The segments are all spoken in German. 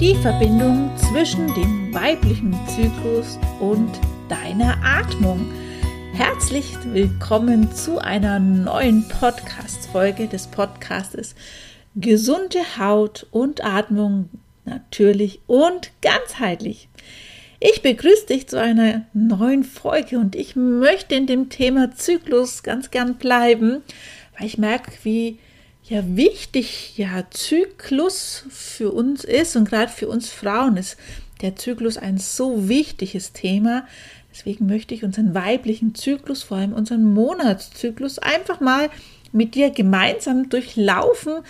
die Verbindung zwischen dem weiblichen Zyklus und deiner Atmung. Herzlich willkommen zu einer neuen Podcast-Folge des Podcastes Gesunde Haut und Atmung natürlich und ganzheitlich. Ich begrüße dich zu einer neuen Folge und ich möchte in dem Thema Zyklus ganz gern bleiben, weil ich merke, wie ja wichtig ja Zyklus für uns ist und gerade für uns Frauen ist der Zyklus ein so wichtiges Thema. Deswegen möchte ich unseren weiblichen Zyklus, vor allem unseren Monatszyklus, einfach mal mit dir gemeinsam durchlaufen.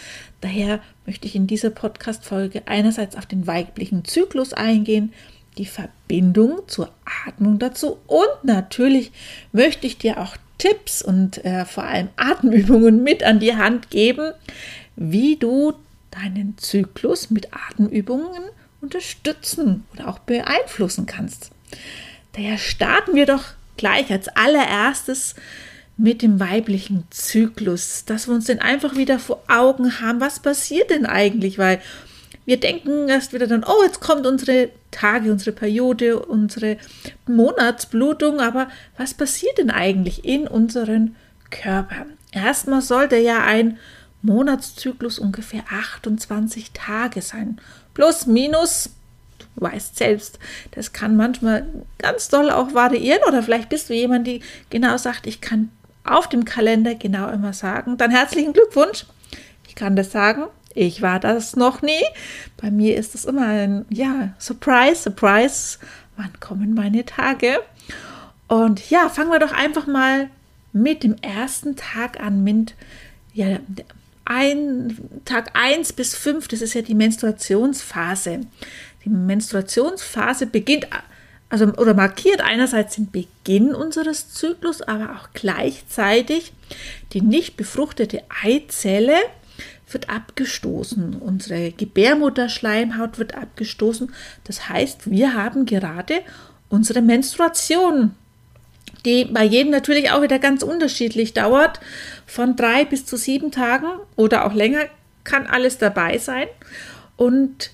Daher möchte ich in dieser Podcast-Folge einerseits auf den weiblichen Zyklus eingehen, die Verbindung zur Atmung dazu und natürlich möchte ich dir auch Tipps und äh, vor allem Atemübungen mit an die Hand geben, wie du deinen Zyklus mit Atemübungen unterstützen oder auch beeinflussen kannst. Daher starten wir doch gleich als allererstes mit dem weiblichen Zyklus, dass wir uns den einfach wieder vor Augen haben, was passiert denn eigentlich, weil wir denken erst wieder dann, oh, jetzt kommt unsere Tage, unsere Periode, unsere Monatsblutung, aber was passiert denn eigentlich in unseren Körpern? Erstmal sollte ja ein Monatszyklus ungefähr 28 Tage sein. Plus, minus, du weißt selbst, das kann manchmal ganz doll auch variieren oder vielleicht bist du jemand, die genau sagt, ich kann auf dem Kalender genau immer sagen, dann herzlichen Glückwunsch. Ich kann das sagen, ich war das noch nie. Bei mir ist es immer ein, ja, Surprise, Surprise. Wann kommen meine Tage? Und ja, fangen wir doch einfach mal mit dem ersten Tag an, mit, ja, ein, Tag 1 bis 5, das ist ja die Menstruationsphase. Die Menstruationsphase beginnt, also oder markiert einerseits den Beginn unseres Zyklus, aber auch gleichzeitig die nicht befruchtete Eizelle wird abgestoßen. Unsere Gebärmutterschleimhaut wird abgestoßen. Das heißt, wir haben gerade unsere Menstruation, die bei jedem natürlich auch wieder ganz unterschiedlich dauert. Von drei bis zu sieben Tagen oder auch länger kann alles dabei sein. Und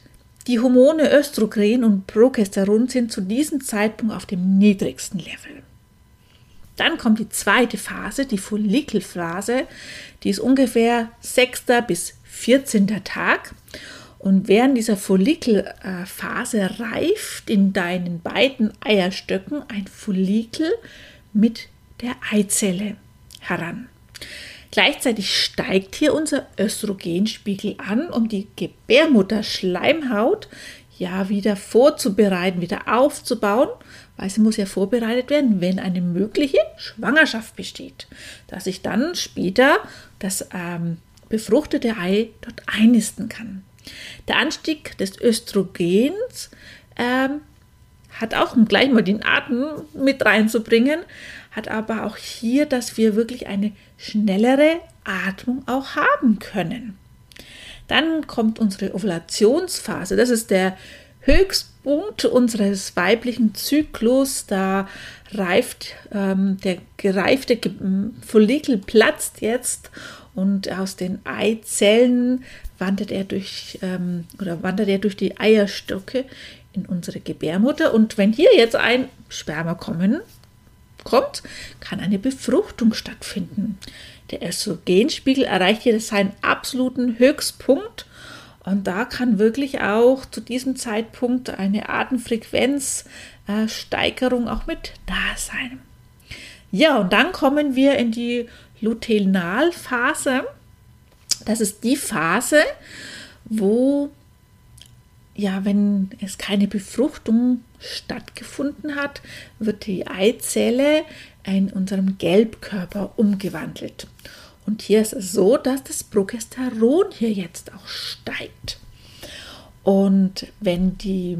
die Hormone Östrogen und Progesteron sind zu diesem Zeitpunkt auf dem niedrigsten Level. Dann kommt die zweite Phase, die Follikelphase. Die ist ungefähr 6. bis 14. Tag. Und während dieser Follikelphase reift in deinen beiden Eierstöcken ein Follikel mit der Eizelle heran. Gleichzeitig steigt hier unser Östrogenspiegel an, um die Gebärmutterschleimhaut ja wieder vorzubereiten, wieder aufzubauen weil sie muss ja vorbereitet werden, wenn eine mögliche Schwangerschaft besteht, dass ich dann später das ähm, befruchtete Ei dort einnisten kann. Der Anstieg des Östrogens ähm, hat auch, um gleich mal den Atem mit reinzubringen, hat aber auch hier, dass wir wirklich eine schnellere Atmung auch haben können. Dann kommt unsere Ovulationsphase. Das ist der Höchstpunkt unseres weiblichen Zyklus, da reift ähm, der gereifte Follikel platzt jetzt und aus den Eizellen wandert er durch ähm, oder wandert er durch die Eierstöcke in unsere Gebärmutter und wenn hier jetzt ein Sperma kommen kommt, kann eine Befruchtung stattfinden. Der Östrogenspiegel erreicht hier seinen absoluten Höchstpunkt und da kann wirklich auch zu diesem Zeitpunkt eine Atemfrequenzsteigerung auch mit da sein. Ja, und dann kommen wir in die Luteinalphase. Das ist die Phase, wo, ja, wenn es keine Befruchtung stattgefunden hat, wird die Eizelle in unserem Gelbkörper umgewandelt. Und hier ist es so, dass das Progesteron hier jetzt auch steigt. Und wenn die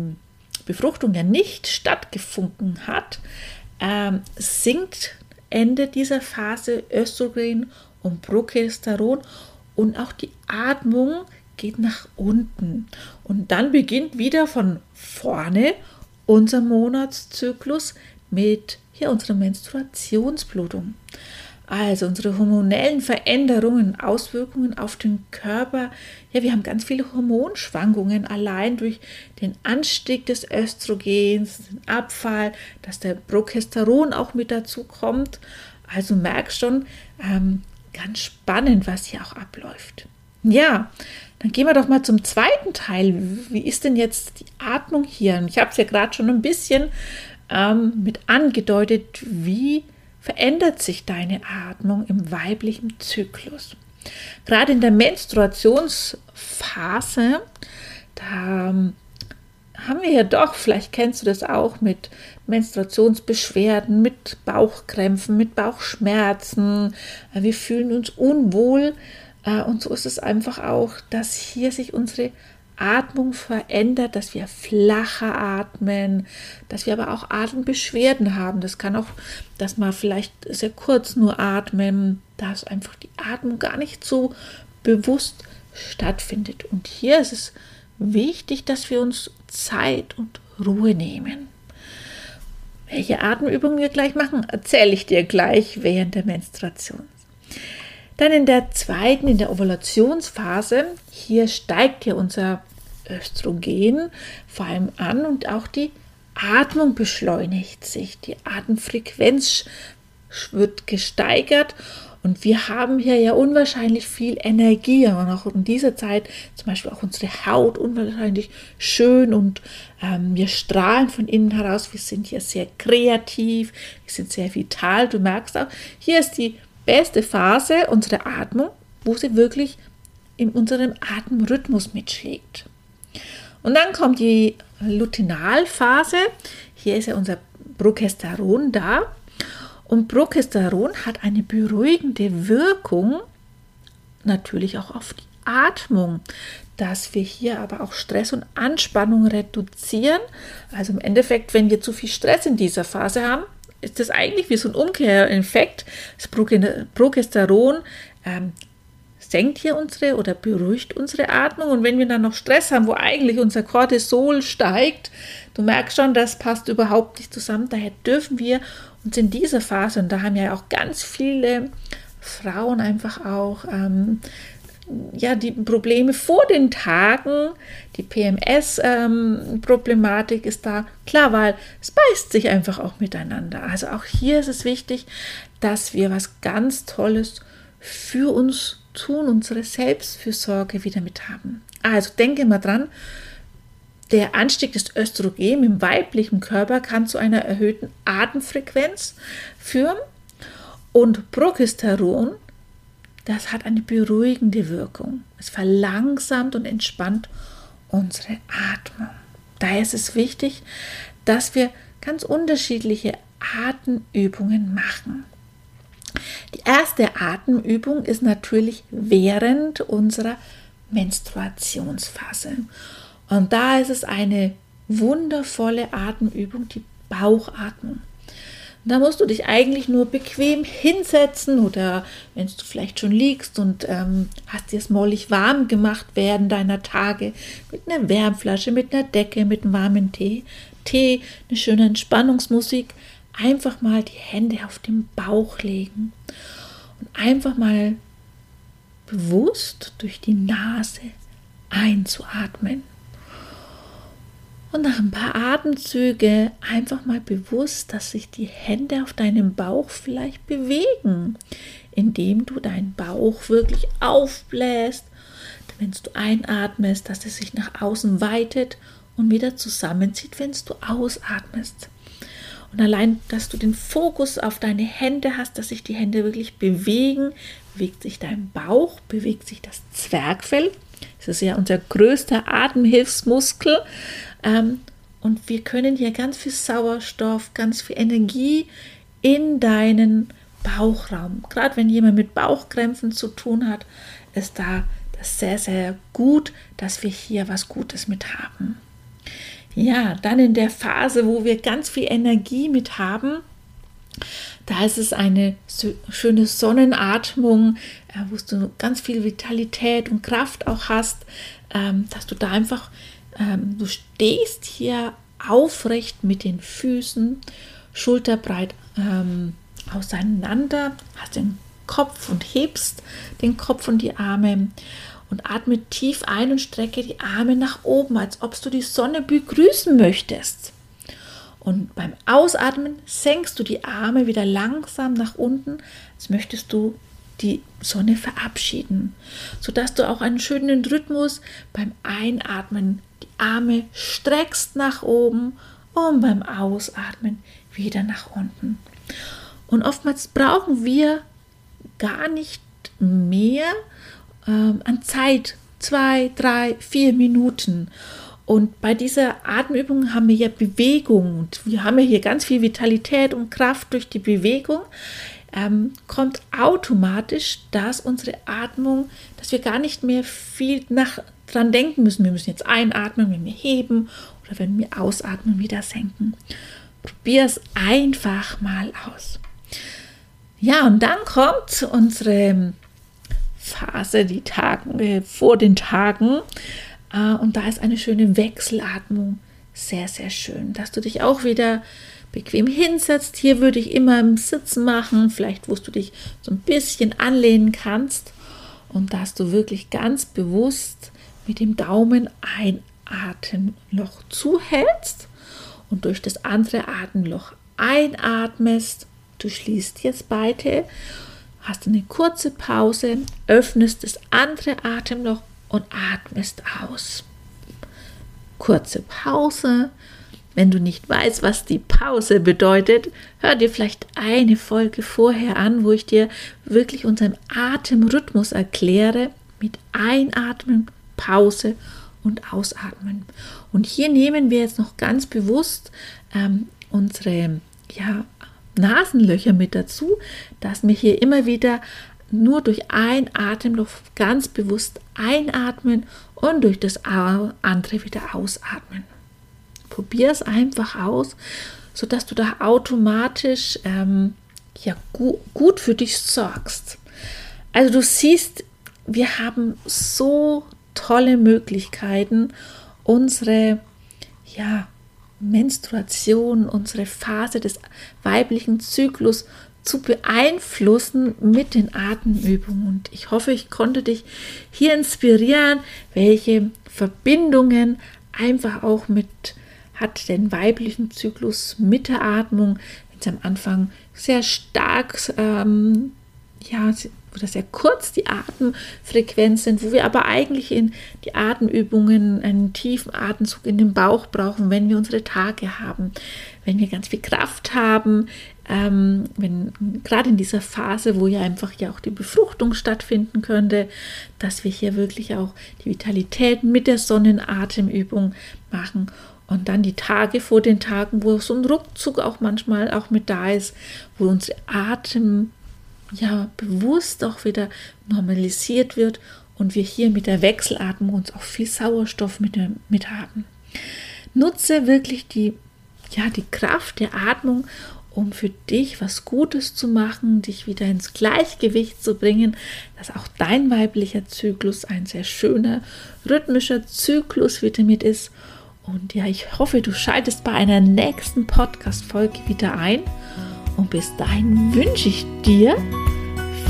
Befruchtung ja nicht stattgefunden hat, ähm, sinkt Ende dieser Phase Östrogen und Progesteron und auch die Atmung geht nach unten. Und dann beginnt wieder von vorne unser Monatszyklus mit hier unserer Menstruationsblutung. Also unsere hormonellen Veränderungen, Auswirkungen auf den Körper. Ja, wir haben ganz viele Hormonschwankungen allein durch den Anstieg des Östrogens, den Abfall, dass der Progesteron auch mit dazu kommt. Also merkst schon, ähm, ganz spannend, was hier auch abläuft. Ja, dann gehen wir doch mal zum zweiten Teil. Wie ist denn jetzt die Atmung hier? Ich habe es ja gerade schon ein bisschen ähm, mit angedeutet, wie verändert sich deine Atmung im weiblichen Zyklus. Gerade in der Menstruationsphase, da ähm, haben wir ja doch, vielleicht kennst du das auch mit Menstruationsbeschwerden, mit Bauchkrämpfen, mit Bauchschmerzen. Wir fühlen uns unwohl. Äh, und so ist es einfach auch, dass hier sich unsere Atmung verändert, dass wir flacher atmen, dass wir aber auch Atembeschwerden haben. Das kann auch, dass man vielleicht sehr kurz nur atmen, dass einfach die Atmung gar nicht so bewusst stattfindet. Und hier ist es wichtig, dass wir uns Zeit und Ruhe nehmen. Welche Atemübungen wir gleich machen, erzähle ich dir gleich während der Menstruation. Dann in der zweiten, in der Ovulationsphase, hier steigt hier unser Östrogen vor allem an und auch die Atmung beschleunigt sich. Die Atemfrequenz wird gesteigert und wir haben hier ja unwahrscheinlich viel Energie und auch in dieser Zeit zum Beispiel auch unsere Haut unwahrscheinlich schön und ähm, wir strahlen von innen heraus. Wir sind hier sehr kreativ, wir sind sehr vital. Du merkst auch, hier ist die beste Phase unserer Atmung, wo sie wirklich in unserem Atemrhythmus mitschlägt. Und dann kommt die Luteinalphase. Hier ist ja unser Progesteron da. Und Progesteron hat eine beruhigende Wirkung, natürlich auch auf die Atmung, dass wir hier aber auch Stress und Anspannung reduzieren. Also im Endeffekt, wenn wir zu viel Stress in dieser Phase haben, ist das eigentlich wie so ein Umkehreffekt. Das Progesteron ähm, senkt hier unsere oder beruhigt unsere Atmung. Und wenn wir dann noch Stress haben, wo eigentlich unser Cortisol steigt, du merkst schon, das passt überhaupt nicht zusammen. Daher dürfen wir uns in dieser Phase, und da haben ja auch ganz viele Frauen einfach auch ähm, ja, die Probleme vor den Tagen, die PMS-Problematik ähm, ist da klar, weil es beißt sich einfach auch miteinander. Also auch hier ist es wichtig, dass wir was ganz Tolles für uns tun, unsere Selbstfürsorge wieder mit haben. Also denke mal dran, der Anstieg des Östrogen im weiblichen Körper kann zu einer erhöhten Atemfrequenz führen und Progesteron das hat eine beruhigende Wirkung. Es verlangsamt und entspannt unsere Atmung. Daher ist es wichtig, dass wir ganz unterschiedliche Atemübungen machen. Die erste Atemübung ist natürlich während unserer Menstruationsphase. Und da ist es eine wundervolle Atemübung, die Bauchatmung. Da musst du dich eigentlich nur bequem hinsetzen oder wenn du vielleicht schon liegst und ähm, hast dir es mollig warm gemacht während deiner Tage mit einer Wärmflasche, mit einer Decke, mit einem warmen Tee, Tee, eine schöne Entspannungsmusik, einfach mal die Hände auf den Bauch legen und einfach mal bewusst durch die Nase einzuatmen. Und nach ein paar Atemzüge einfach mal bewusst, dass sich die Hände auf deinem Bauch vielleicht bewegen, indem du deinen Bauch wirklich aufbläst. Wenn du einatmest, dass es sich nach außen weitet und wieder zusammenzieht, wenn du ausatmest. Und allein, dass du den Fokus auf deine Hände hast, dass sich die Hände wirklich bewegen, bewegt sich dein Bauch, bewegt sich das Zwergfell. Das ist ja unser größter Atemhilfsmuskel. Ähm, und wir können hier ganz viel Sauerstoff, ganz viel Energie in deinen Bauchraum. Gerade wenn jemand mit Bauchkrämpfen zu tun hat, ist da das sehr, sehr gut, dass wir hier was Gutes mit haben. Ja, dann in der Phase, wo wir ganz viel Energie mit haben, da ist es eine schöne Sonnenatmung, äh, wo du ganz viel Vitalität und Kraft auch hast, ähm, dass du da einfach ähm, du stehst hier aufrecht mit den Füßen, schulterbreit ähm, auseinander, hast den Kopf und hebst den Kopf und die Arme und atme tief ein und strecke die Arme nach oben, als ob du die Sonne begrüßen möchtest. Und beim Ausatmen senkst du die Arme wieder langsam nach unten, als möchtest du die Sonne verabschieden, sodass du auch einen schönen Rhythmus beim Einatmen die Arme streckst nach oben und beim Ausatmen wieder nach unten. Und oftmals brauchen wir gar nicht mehr ähm, an Zeit, zwei, drei, vier Minuten. Und bei dieser Atemübung haben wir ja Bewegung und wir haben ja hier ganz viel Vitalität und Kraft durch die Bewegung. Ähm, kommt automatisch, dass unsere Atmung, dass wir gar nicht mehr viel nach, dran denken müssen. Wir müssen jetzt einatmen, wenn wir heben oder wenn wir ausatmen, wieder senken. Probier es einfach mal aus. Ja, und dann kommt unsere Phase, die Tage vor den Tagen. Äh, und da ist eine schöne Wechselatmung sehr, sehr schön, dass du dich auch wieder bequem hinsetzt. Hier würde ich immer im Sitzen machen, vielleicht wo du dich so ein bisschen anlehnen kannst und dass du wirklich ganz bewusst mit dem Daumen ein Atemloch zuhältst und durch das andere Atemloch einatmest. Du schließt jetzt beide, hast eine kurze Pause, öffnest das andere Atemloch und atmest aus. Kurze Pause. Wenn du nicht weißt, was die Pause bedeutet, hör dir vielleicht eine Folge vorher an, wo ich dir wirklich unseren Atemrhythmus erkläre mit Einatmen, Pause und Ausatmen. Und hier nehmen wir jetzt noch ganz bewusst ähm, unsere ja, Nasenlöcher mit dazu, dass wir hier immer wieder nur durch ein Atemloch ganz bewusst einatmen und durch das andere wieder ausatmen. Probier es einfach aus, sodass du da automatisch ähm, ja, gu gut für dich sorgst. Also du siehst, wir haben so tolle Möglichkeiten, unsere ja, Menstruation, unsere Phase des weiblichen Zyklus zu beeinflussen mit den Atemübungen. Und ich hoffe, ich konnte dich hier inspirieren, welche Verbindungen einfach auch mit hat den weiblichen Zyklus mit der Atmung, wenn es am Anfang sehr stark ähm, ja, oder sehr kurz die Atemfrequenz sind, wo wir aber eigentlich in die Atemübungen einen tiefen Atemzug in den Bauch brauchen, wenn wir unsere Tage haben, wenn wir ganz viel Kraft haben, ähm, wenn gerade in dieser Phase, wo ja einfach ja auch die Befruchtung stattfinden könnte, dass wir hier wirklich auch die Vitalität mit der Sonnenatemübung machen und dann die Tage vor den Tagen, wo so ein Ruckzug auch manchmal auch mit da ist, wo unsere Atem ja bewusst auch wieder normalisiert wird und wir hier mit der Wechselatmung uns auch viel Sauerstoff mit, mit haben. Nutze wirklich die, ja, die Kraft der Atmung, um für dich was Gutes zu machen, dich wieder ins Gleichgewicht zu bringen, dass auch dein weiblicher Zyklus ein sehr schöner, rhythmischer Zyklus wieder mit ist. Und ja, ich hoffe, du schaltest bei einer nächsten Podcast-Folge wieder ein. Und bis dahin wünsche ich dir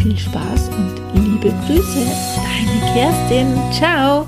viel Spaß und liebe Grüße. Deine Kerstin. Ciao.